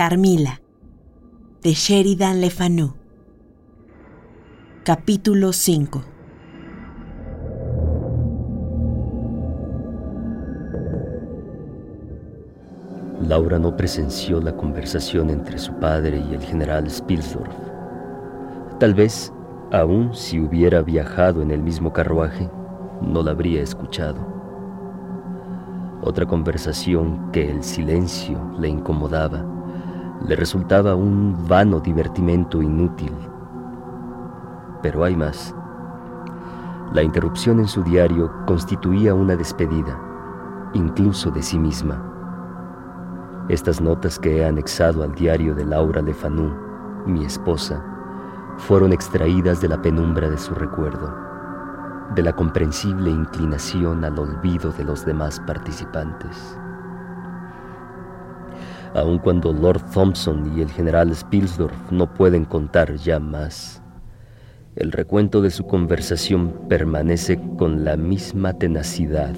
Carmila, de Sheridan Le Fanu. Capítulo 5 Laura no presenció la conversación entre su padre y el general Spilsdorf. Tal vez, aun si hubiera viajado en el mismo carruaje, no la habría escuchado. Otra conversación que el silencio le incomodaba, le resultaba un vano divertimento inútil. Pero hay más. La interrupción en su diario constituía una despedida, incluso de sí misma. Estas notas que he anexado al diario de Laura Lefanu, mi esposa, fueron extraídas de la penumbra de su recuerdo, de la comprensible inclinación al olvido de los demás participantes. Aun cuando Lord Thompson y el general Spilsdorf no pueden contar ya más, el recuento de su conversación permanece con la misma tenacidad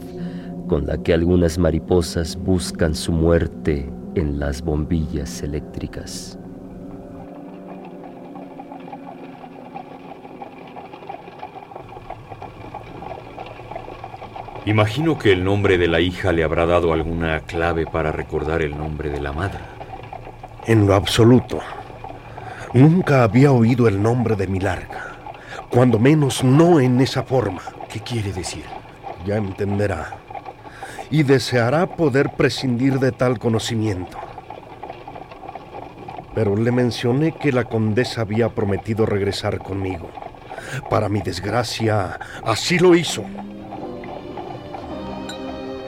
con la que algunas mariposas buscan su muerte en las bombillas eléctricas. Imagino que el nombre de la hija le habrá dado alguna clave para recordar el nombre de la madre. En lo absoluto. Nunca había oído el nombre de Milarca. Cuando menos no en esa forma. ¿Qué quiere decir? Ya entenderá y deseará poder prescindir de tal conocimiento. Pero le mencioné que la condesa había prometido regresar conmigo. Para mi desgracia, así lo hizo.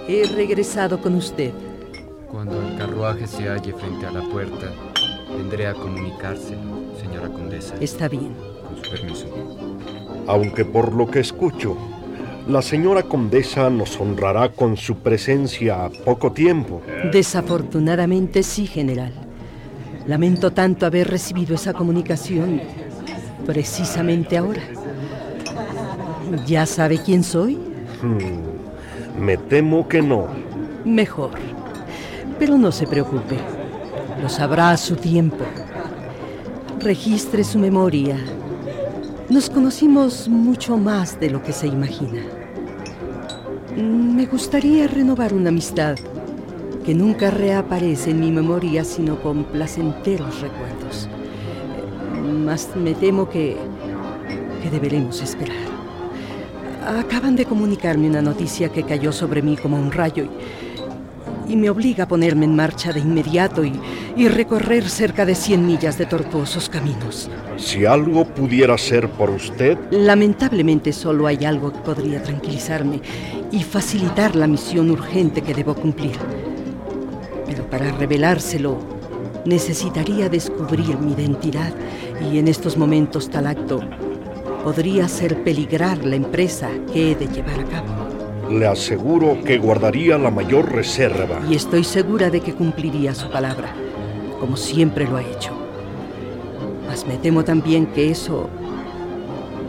He regresado con usted. Cuando el carruaje se halle frente a la puerta, vendré a comunicárselo, señora condesa. Está bien. Con su permiso. Aunque por lo que escucho, la señora condesa nos honrará con su presencia poco tiempo. Desafortunadamente sí, general. Lamento tanto haber recibido esa comunicación precisamente ahora. ¿Ya sabe quién soy? Hmm, me temo que no. Mejor. Pero no se preocupe. Lo sabrá a su tiempo. Registre su memoria nos conocimos mucho más de lo que se imagina. Me gustaría renovar una amistad que nunca reaparece en mi memoria sino con placenteros recuerdos. Mas me temo que, que deberemos esperar. Acaban de comunicarme una noticia que cayó sobre mí como un rayo y y me obliga a ponerme en marcha de inmediato y, recorrer cerca de 100 millas de tortuosos caminos. Si algo pudiera ser por usted... Lamentablemente solo hay algo que podría tranquilizarme y facilitar la misión urgente que debo cumplir. Pero para revelárselo, necesitaría descubrir mi identidad y en estos momentos tal acto podría hacer peligrar la empresa que he de llevar a cabo. Le aseguro que guardaría la mayor reserva. Y estoy segura de que cumpliría su palabra, como siempre lo ha hecho. Mas me temo también que eso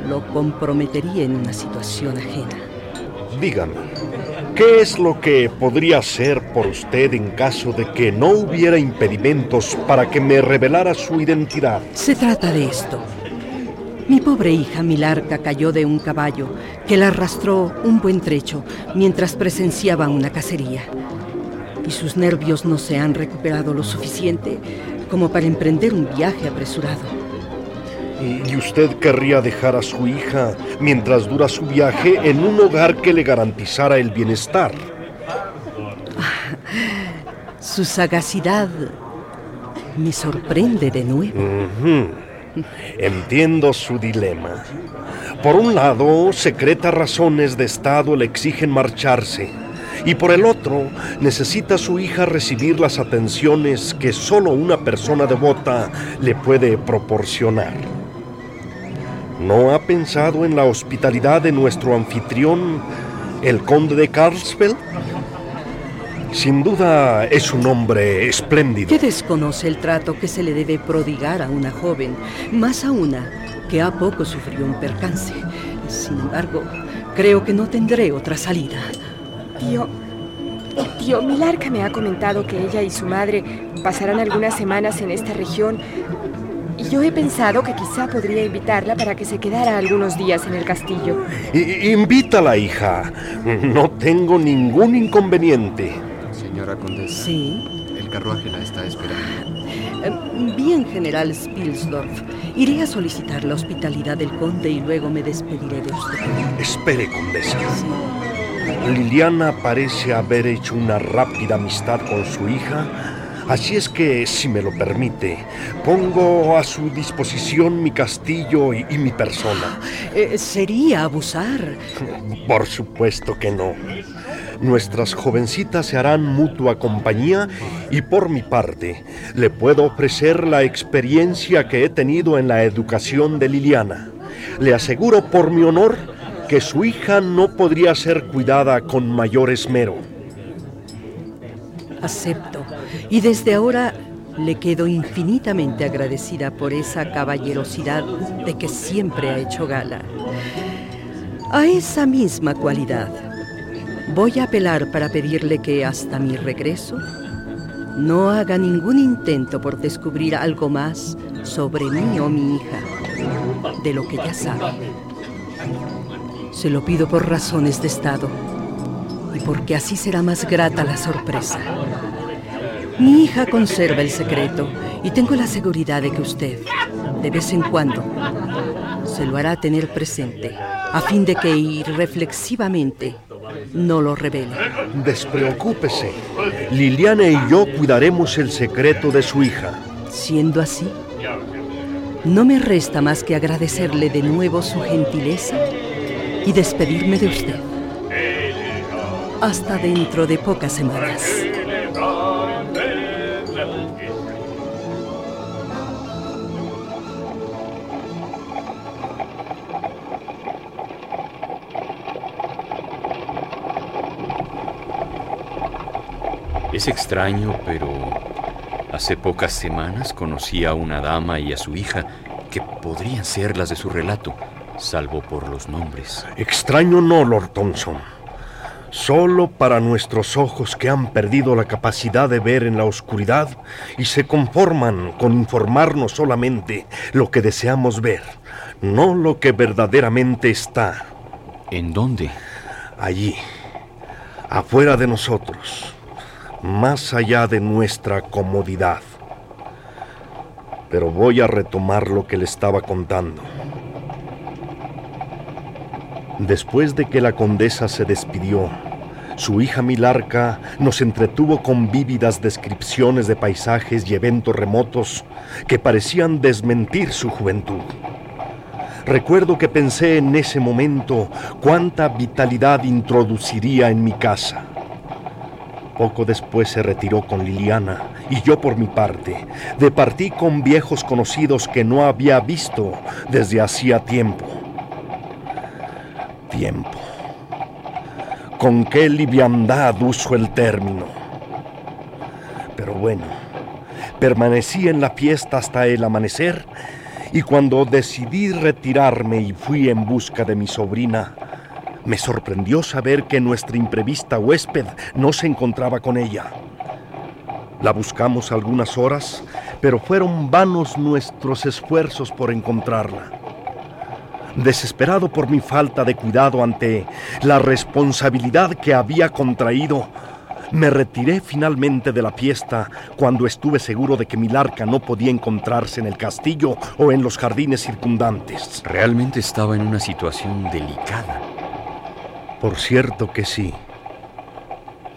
lo comprometería en una situación ajena. Dígame, ¿qué es lo que podría hacer por usted en caso de que no hubiera impedimentos para que me revelara su identidad? Se trata de esto. Mi pobre hija Milarca cayó de un caballo que la arrastró un buen trecho mientras presenciaba una cacería. Y sus nervios no se han recuperado lo suficiente como para emprender un viaje apresurado. ¿Y usted querría dejar a su hija mientras dura su viaje en un hogar que le garantizara el bienestar? su sagacidad me sorprende de nuevo. Entiendo su dilema. Por un lado, secretas razones de Estado le exigen marcharse. Y por el otro, necesita su hija recibir las atenciones que solo una persona devota le puede proporcionar. ¿No ha pensado en la hospitalidad de nuestro anfitrión, el conde de Carlsfeld? Sin duda es un hombre espléndido. ¿Qué desconoce el trato que se le debe prodigar a una joven, más a una que a poco sufrió un percance. Sin embargo, creo que no tendré otra salida. Tío, Tío, Milarca me ha comentado que ella y su madre pasarán algunas semanas en esta región. Y yo he pensado que quizá podría invitarla para que se quedara algunos días en el castillo. I- invítala, hija. No tengo ningún inconveniente. Señora condesa, Sí. el carruaje la está esperando. Eh, Bien, general Spilsdorf. Iré a solicitar la hospitalidad del conde y luego me despediré de usted. Espere, condesa. Sí. Liliana parece haber hecho una rápida amistad con su hija, así es que, si me lo permite, pongo a su disposición mi castillo y, y mi persona. Eh, sería abusar. Por supuesto que no. Nuestras jovencitas se harán mutua compañía y por mi parte le puedo ofrecer la experiencia que he tenido en la educación de Liliana. Le aseguro por mi honor que su hija no podría ser cuidada con mayor esmero. Acepto. Y desde ahora le quedo infinitamente agradecida por esa caballerosidad de que siempre ha hecho gala. A esa misma cualidad, voy a apelar para pedirle que hasta mi regreso no haga ningún intento por descubrir algo más sobre mí o mi hija, de lo que ya sabe. Se lo pido por razones de Estado y porque así será más grata la sorpresa. Mi hija conserva el secreto y tengo la seguridad de que usted, de vez en cuando, se lo hará tener presente, a fin de que irreflexivamente no lo revele. Despreocúpese. Liliana y yo cuidaremos el secreto de su hija. Siendo así, no me resta más que agradecerle de nuevo su gentileza y despedirme de usted. Hasta dentro de pocas semanas. Es extraño, pero hace pocas semanas conocí a una dama y a su hija que podrían ser las de su relato, salvo por los nombres. Extraño no, Lord Thompson. Solo para nuestros ojos que han perdido la capacidad de ver en la oscuridad y se conforman con informarnos solamente lo que deseamos ver, no lo que verdaderamente está ¿En dónde? allí, afuera de nosotros, más allá de nuestra comodidad. Pero voy a retomar lo que le estaba contando. Después de que la condesa se despidió, su hija Milarca nos entretuvo con vívidas descripciones de paisajes y eventos remotos que parecían desmentir su juventud. Recuerdo que pensé en ese momento cuánta vitalidad introduciría en mi casa. Poco después se retiró con Liliana y yo por mi parte departí con viejos conocidos que no había visto desde hacía tiempo. Tiempo. Con qué liviandad uso el término. Pero bueno, permanecí en la fiesta hasta el amanecer y cuando decidí retirarme y fui en busca de mi sobrina, me sorprendió saber que nuestra imprevista huésped no se encontraba con ella. La buscamos algunas horas, pero fueron vanos nuestros esfuerzos por encontrarla. Desesperado por mi falta de cuidado ante la responsabilidad que había contraído, me retiré finalmente de la fiesta cuando estuve seguro de que Milarca no podía encontrarse en el castillo o en los jardines circundantes. Realmente estaba en una situación delicada. Por cierto que sí.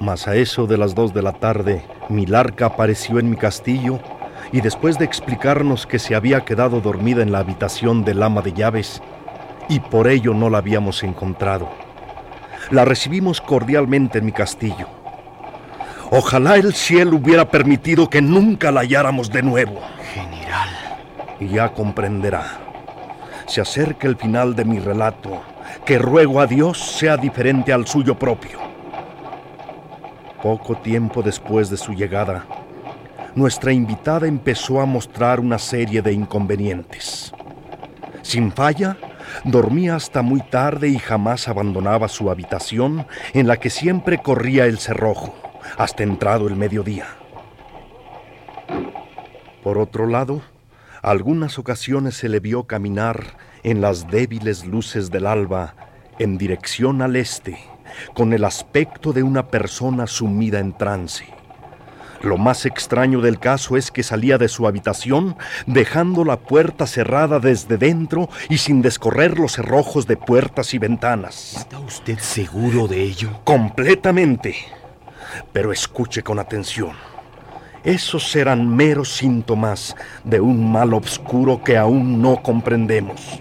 Mas a eso de las dos de la tarde, Milarca apareció en mi castillo y después de explicarnos que se había quedado dormida en la habitación del ama de llaves y por ello no la habíamos encontrado, la recibimos cordialmente en mi castillo. Ojalá el cielo hubiera permitido que nunca la halláramos de nuevo. General. Y ya comprenderá. Se acerca el final de mi relato, que ruego a Dios sea diferente al suyo propio. Poco tiempo después de su llegada, nuestra invitada empezó a mostrar una serie de inconvenientes. Sin falla, dormía hasta muy tarde y jamás abandonaba su habitación en la que siempre corría el cerrojo. hasta entrado el mediodía. Por otro lado, algunas ocasiones se le vio caminar en las débiles luces del alba en dirección al este, con el aspecto de una persona sumida en trance. Lo más extraño del caso es que salía de su habitación dejando la puerta cerrada desde dentro y sin descorrer los cerrojos de puertas y ventanas. ¿Está usted seguro de ello? Completamente. Pero escuche con atención. Esos eran meros síntomas de un mal obscuro que aún no comprendemos.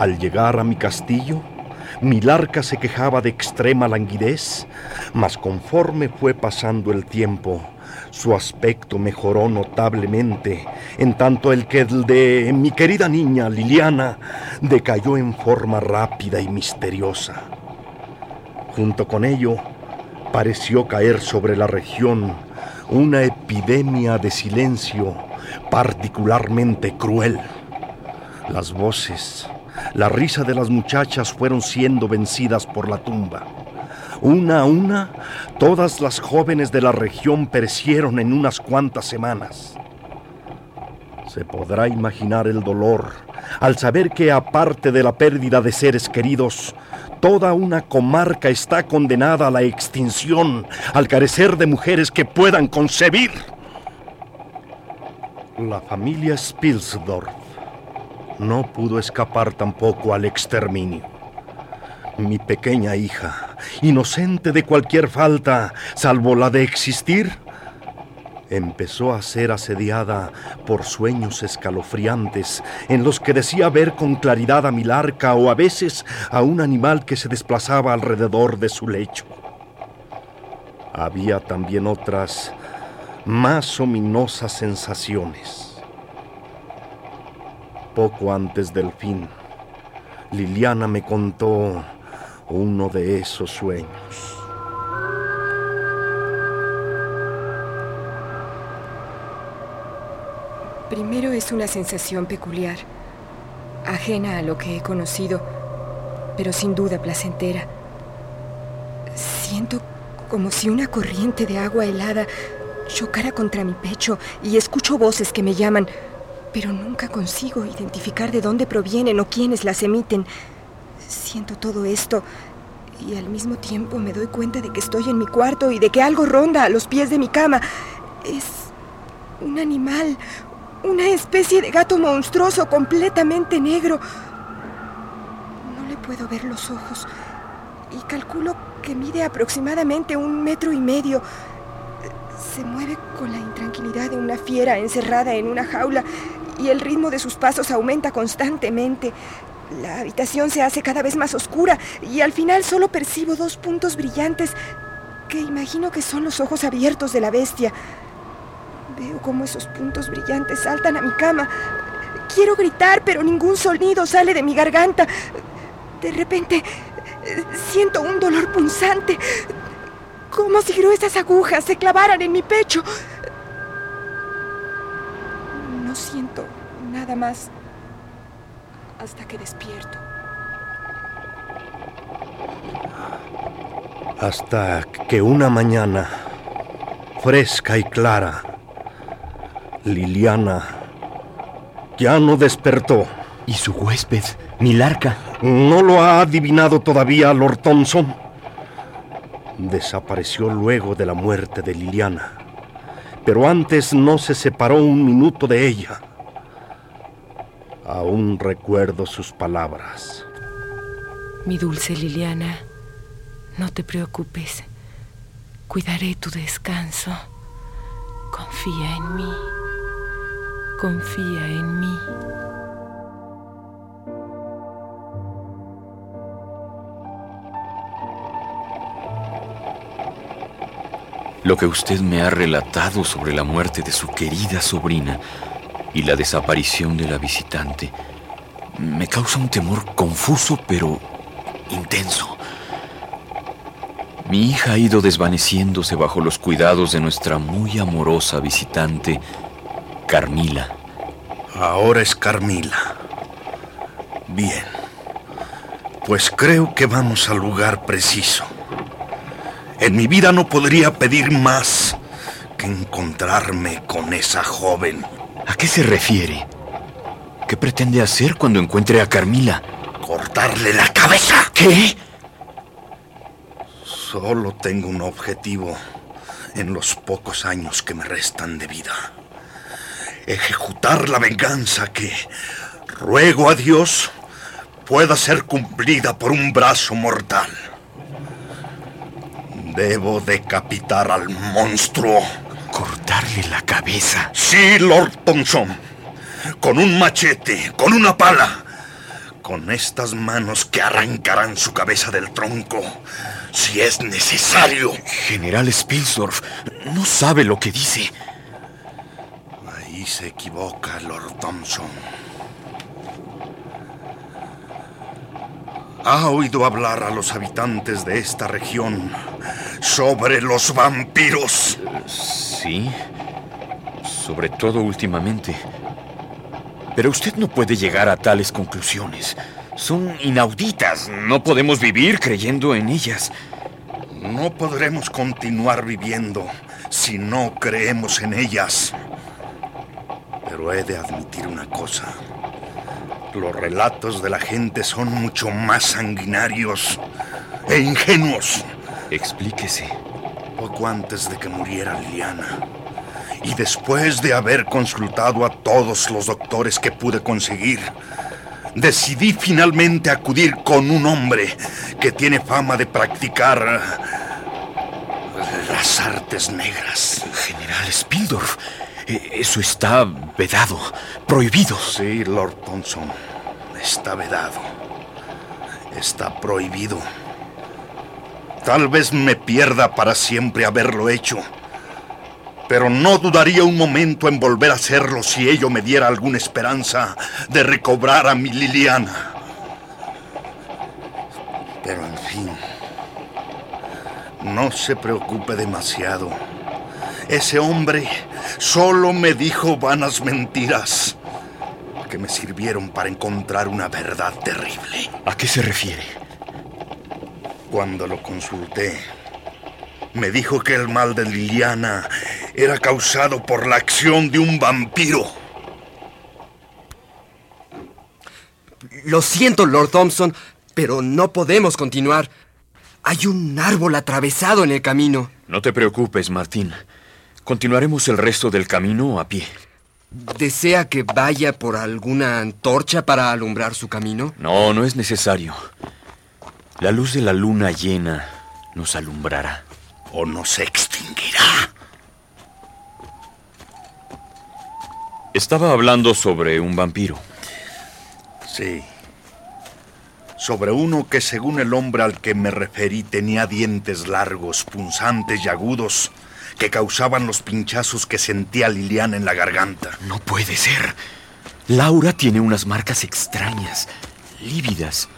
Al llegar a mi castillo, Milarca se quejaba de extrema languidez, mas conforme fue pasando el tiempo, su aspecto mejoró notablemente, en tanto el que el de mi querida niña Liliana decayó en forma rápida y misteriosa. Junto con ello, pareció caer sobre la región una epidemia de silencio particularmente cruel. Las voces, la risa de las muchachas fueron siendo vencidas por la tumba. Una a una, todas las jóvenes de la región perecieron en unas cuantas semanas. Se podrá imaginar el dolor al saber que aparte de la pérdida de seres queridos, toda una comarca está condenada a la extinción al carecer de mujeres que puedan concebir. La familia Spilsdorf no pudo escapar tampoco al exterminio. Mi pequeña hija, inocente de cualquier falta, salvo la de existir, empezó a ser asediada por sueños escalofriantes en los que decía ver con claridad a Milarca o a veces a un animal que se desplazaba alrededor de su lecho. Había también otras más ominosas sensaciones. Poco antes del fin, Liliana me contó uno de esos sueños. Primero es una sensación peculiar, ajena a lo que he conocido, pero sin duda placentera. Siento como si una corriente de agua helada chocara contra mi pecho y escucho voces que me llaman, pero nunca consigo identificar de dónde provienen o quiénes las emiten. Siento todo esto y al mismo tiempo me doy cuenta de que estoy en mi cuarto y de que algo ronda a los pies de mi cama. Es un animal, una especie de gato monstruoso completamente negro. No le puedo ver los ojos y calculo que mide aproximadamente un metro y medio. Se mueve con la intranquilidad de una fiera encerrada en una jaula y el ritmo de sus pasos aumenta constantemente. La habitación se hace cada vez más oscura y al final solo percibo dos puntos brillantes que imagino que son los ojos abiertos de la bestia. Veo cómo esos puntos brillantes saltan a mi cama. Quiero gritar, pero ningún sonido sale de mi garganta. De repente, siento un dolor punzante, como si gruesas agujas se clavaran en mi pecho. No siento nada más hasta que despierto. Hasta que una mañana, fresca y clara, Liliana ya no despertó. ¿Y su huésped, Milarca? No lo ha adivinado todavía Lord Thompson. Desapareció luego de la muerte de Liliana, pero antes no se separó un minuto de ella. Aún recuerdo sus palabras. Mi dulce Liliana, no te preocupes. Cuidaré tu descanso. Confía en mí. Confía en mí. Lo que usted me ha relatado sobre la muerte de su querida sobrina y la desaparición de la visitante me causa un temor confuso pero intenso. Mi hija ha ido desvaneciéndose bajo los cuidados de nuestra muy amorosa visitante, Carmila. Ahora es Carmila. Bien. Pues creo que vamos al lugar preciso. En mi vida no podría pedir más que encontrarme con esa joven. ¿A qué se refiere? ¿Qué pretende hacer cuando encuentre a Carmila? Cortarle la cabeza. ¿Qué? Solo tengo un objetivo en los pocos años que me restan de vida. Ejecutar la venganza que, ruego a Dios, pueda ser cumplida por un brazo mortal. Debo decapitar al monstruo. ¿Cortarle la cabeza? Sí, Lord Thompson. Con un machete, con una pala. Con estas manos que arrancarán su cabeza del tronco, si es necesario. General Spilsdorf no sabe lo que dice. Ahí se equivoca, Lord Thompson. ¿Ha oído hablar a los habitantes de esta región sobre los vampiros? Sí, sobre todo últimamente. Pero usted no puede llegar a tales conclusiones. Son inauditas. No podemos vivir creyendo en ellas. No podremos continuar viviendo si no creemos en ellas. Pero he de admitir una cosa. Los relatos de la gente son mucho más sanguinarios e ingenuos. Explíquese. Poco antes de que muriera Liliana y después de haber consultado a todos los doctores que pude conseguir, decidí finalmente acudir con un hombre que tiene fama de practicar las artes negras. General Spildorf, eso está vedado, prohibido. Sí, Lord Thompson, está vedado. Está prohibido. Tal vez me pierda para siempre haberlo hecho pero no dudaría un momento en volver a hacerlo si ello me diera alguna esperanza de recobrar a mi Liliana. Pero en fin, no se preocupe demasiado. Ese hombre solo me dijo vanas mentiras que me sirvieron para encontrar una verdad terrible. ¿A qué se refiere? Cuando lo consulté, me dijo que el mal de Liliana era causado por la acción de un vampiro. Lo siento, Lord Thompson, pero no podemos continuar. Hay un árbol atravesado en el camino. No te preocupes, Martín. Continuaremos el resto del camino a pie. ¿Desea que vaya por alguna antorcha para alumbrar su camino? No, no es necesario. La luz de la luna llena nos alumbrará. O nos extinguirá. Estaba hablando sobre un vampiro. Sí. Sobre uno que según el hombre al que me referí tenía dientes largos, punzantes y agudos que causaban los pinchazos que sentía Liliana en la garganta. No puede ser. Laura tiene unas marcas extrañas, lívidas,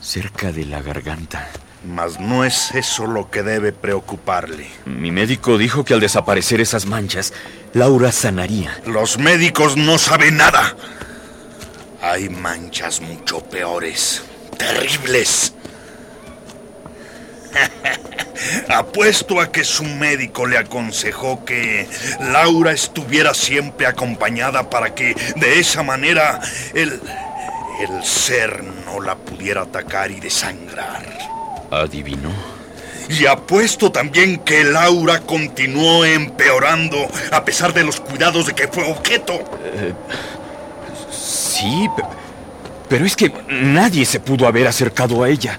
cerca de la garganta. Mas no es eso lo que debe preocuparle. Mi médico dijo que al desaparecer esas manchas, Laura sanaría. Los médicos no saben nada. Hay manchas mucho peores, terribles. Apuesto a que su médico le aconsejó que Laura estuviera siempre acompañada para que de esa manera el, el ser no la pudiera atacar y desangrar. ¿Adivinó? Y apuesto también que Laura continuó empeorando a pesar de los cuidados de que fue objeto. Eh, sí, pero es que nadie se pudo haber acercado a ella.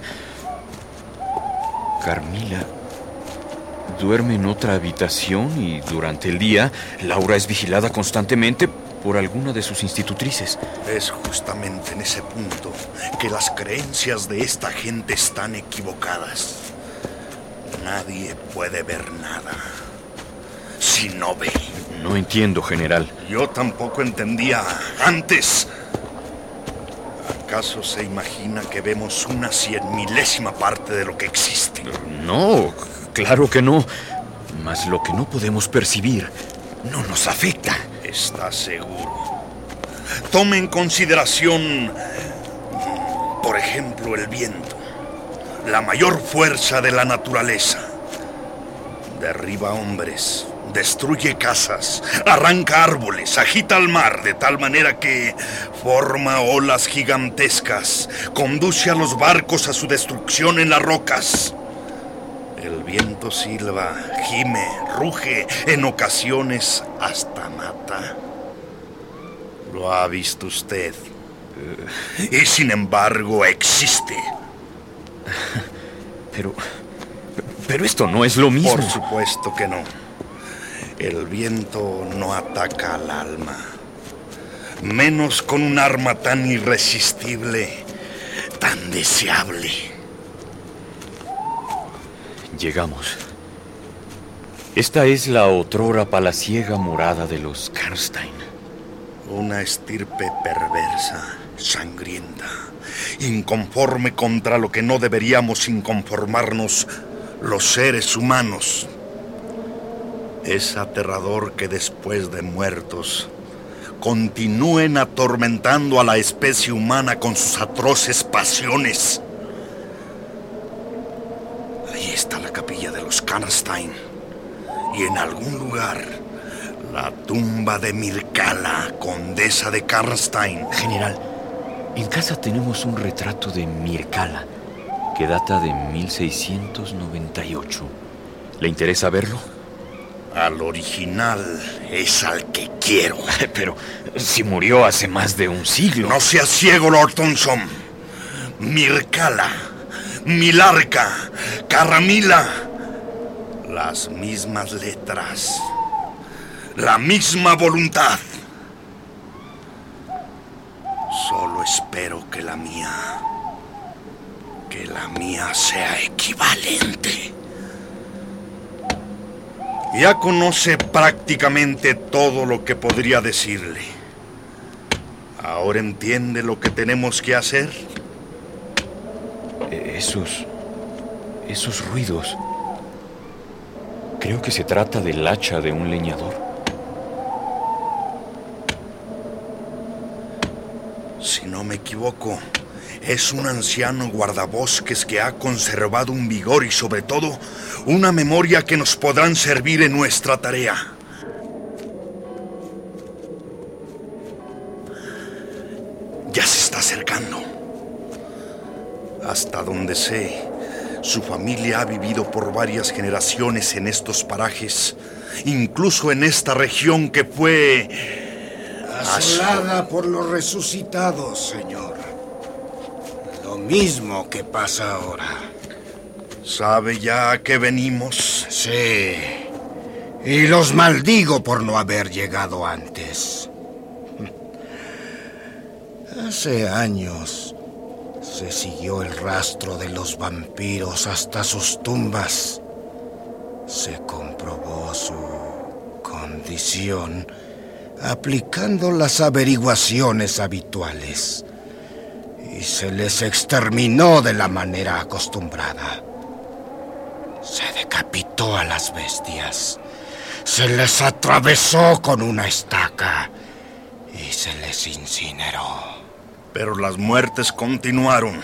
Carmila duerme en otra habitación y durante el día Laura es vigilada constantemente por alguna de sus institutrices. Es justamente en ese punto que las creencias de esta gente están equivocadas. Nadie puede ver nada si no ve. No entiendo, general. Yo tampoco entendía antes. ¿Acaso se imagina que vemos una cien milésima parte de lo que existe? No, claro que no. Mas lo que no podemos percibir no nos afecta. ¿Está seguro? Tome en consideración, por ejemplo, el viento, la mayor fuerza de la naturaleza. Derriba hombres, destruye casas, arranca árboles, agita el mar de tal manera que forma olas gigantescas, conduce a los barcos a su destrucción en las rocas. El viento silba, gime, ruge, en ocasiones hasta mata. Lo ha visto usted. Y sin embargo existe. Pero... Pero esto no es lo mismo. Por supuesto que no. El viento no ataca al alma. Menos con un arma tan irresistible, tan deseable. Llegamos. Esta es la otrora palaciega morada de los Karstein. Una estirpe perversa, sangrienta, inconforme contra lo que no deberíamos inconformarnos los seres humanos. Es aterrador que después de muertos continúen atormentando a la especie humana con sus atroces pasiones. Ahí está la capilla de los Karnstein. Y en algún lugar, la tumba de Mircala, condesa de Karnstein. General, en casa tenemos un retrato de Mircala que data de 1698. ¿Le interesa verlo? Al original es al que quiero. Pero si murió hace más de un siglo. No seas ciego, Lord Thompson. Mircala, Milarca, Carramila. Las mismas letras. La misma voluntad. Solo espero que la mía que la mía sea equivalente. Ya conoce prácticamente todo lo que podría decirle. ¿Ahora entiende lo que tenemos que hacer? Eh, esos... esos ruidos... Creo que se trata del hacha de un leñador. Si no me equivoco, es un anciano guardabosques que ha conservado un vigor y sobre todo una memoria que nos podrán servir en nuestra tarea. Ya se está acercando. Hasta donde sé, su familia ha vivido por varias generaciones en estos parajes, incluso en esta región que fue... Asolada por los resucitados, señor mismo que pasa ahora. ¿Sabe ya a qué venimos? Sí. Y los maldigo por no haber llegado antes. Hace años se siguió el rastro de los vampiros hasta sus tumbas. Se comprobó su condición aplicando las averiguaciones habituales y se les exterminó de la manera acostumbrada. Se decapitó a las bestias, se les atravesó con una estaca y se les incineró. Pero las muertes continuaron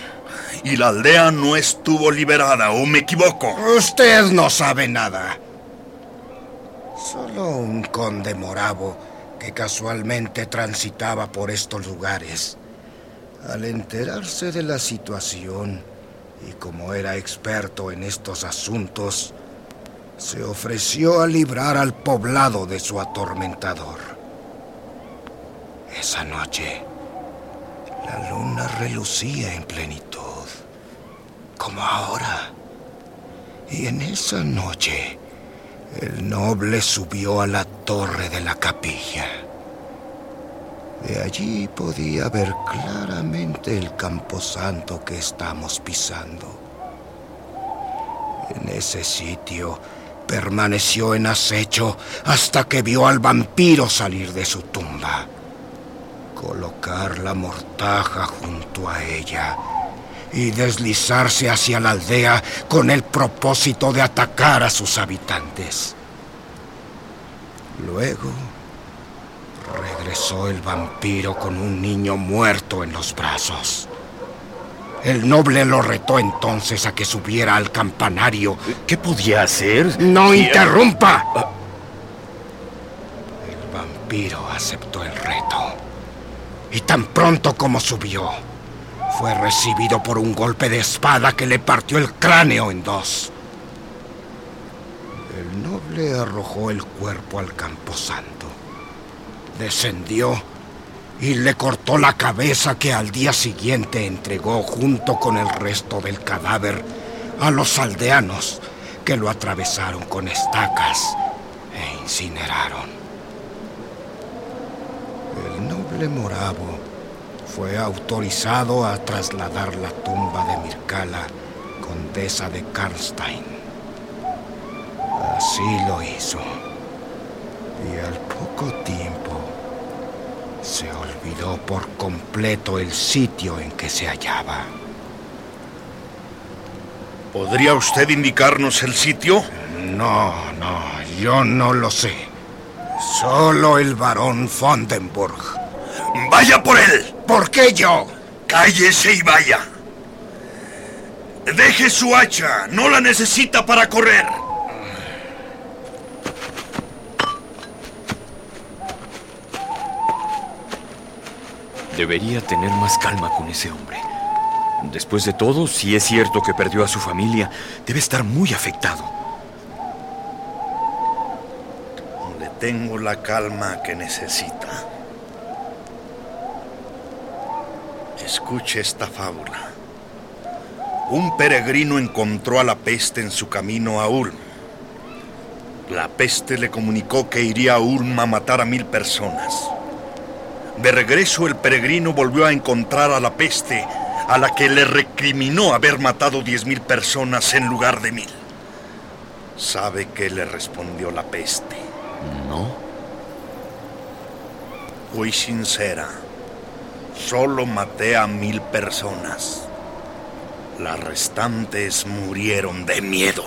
y la aldea no estuvo liberada, ¿o me equivoco? Usted no sabe nada. Solo un conde moravo que casualmente transitaba por estos lugares al enterarse de la situación y como era experto en estos asuntos, se ofreció a librar al poblado de su atormentador. Esa noche, la luna relucía en plenitud, como ahora. Y en esa noche, el noble subió a la torre de la capilla. De allí podía ver claramente el camposanto que estamos pisando. En ese sitio permaneció en acecho hasta que vio al vampiro salir de su tumba, colocar la mortaja junto a ella y deslizarse hacia la aldea con el propósito de atacar a sus habitantes. Luego Regresó el vampiro con un niño muerto en los brazos. El noble lo retó entonces a que subiera al campanario. ¿Qué podía hacer? ¡No interrumpa! El vampiro aceptó el reto. Y tan pronto como subió, fue recibido por un golpe de espada que le partió el cráneo en dos. El noble arrojó el cuerpo al camposanto. Descendió y le cortó la cabeza que al día siguiente entregó junto con el resto del cadáver a los aldeanos que lo atravesaron con estacas e incineraron. El noble moravo fue autorizado a trasladar la tumba de Mircala, condesa de Karlstein. Así lo hizo. Y al poco tiempo olvidó por completo el sitio en que se hallaba. ¿Podría usted indicarnos el sitio? No, no, yo no lo sé. Solo el barón Fondenburg. ¡Vaya por él! ¿Por qué yo? Cállese y vaya. Deje su hacha, no la necesita para correr. Debería tener más calma con ese hombre. Después de todo, si es cierto que perdió a su familia, debe estar muy afectado. Le tengo la calma que necesita. Escuche esta fábula. Un peregrino encontró a la peste en su camino a Ulm. La peste le comunicó que iría a Ulm a matar a mil personas. De regreso, el peregrino volvió a encontrar a la peste, a la que le recriminó haber matado diez mil personas en lugar de mil. ¿Sabe qué le respondió la peste? No. Fui sincera. Solo maté a mil personas. Las restantes murieron de miedo.